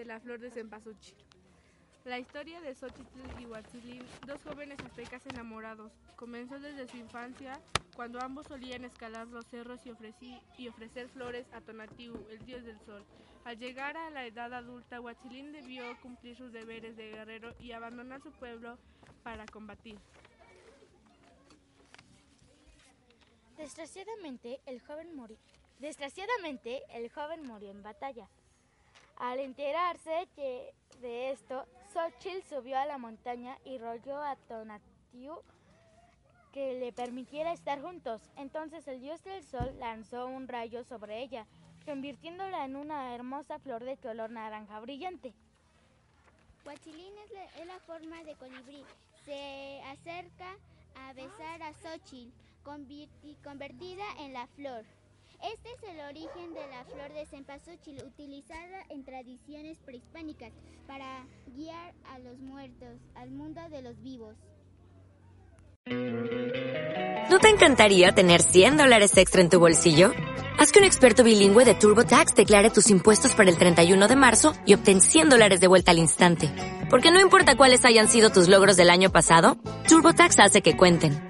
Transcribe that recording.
De la flor de cempasúchil. La historia de Xochitl y Huatzilin, dos jóvenes aztecas enamorados, comenzó desde su infancia, cuando ambos solían escalar los cerros y, ofrecí- y ofrecer flores a Tonatiuh, el dios del sol. Al llegar a la edad adulta, Huatzilin debió cumplir sus deberes de guerrero y abandonar su pueblo para combatir. Desgraciadamente, el joven murió. Desgraciadamente, el joven murió en batalla. Al enterarse de esto, Xochitl subió a la montaña y rolló a Tonatiuh que le permitiera estar juntos. Entonces el dios del sol lanzó un rayo sobre ella, convirtiéndola en una hermosa flor de color naranja brillante. Huachilín es la, forma de colibrí. Se acerca a besar a Xochitl, convertida en la flor. Este es el origen de la flor de cempasúchil, utilizada en tradiciones prehispánicas para guiar a los muertos al mundo de los vivos. ¿No te encantaría tener 100 dólares extra en tu bolsillo? Haz que un experto bilingüe de TurboTax declare tus impuestos para el 31 de marzo y obtén 100 dólares de vuelta al instante. Porque no importa cuáles hayan sido tus logros del año pasado, TurboTax hace que cuenten.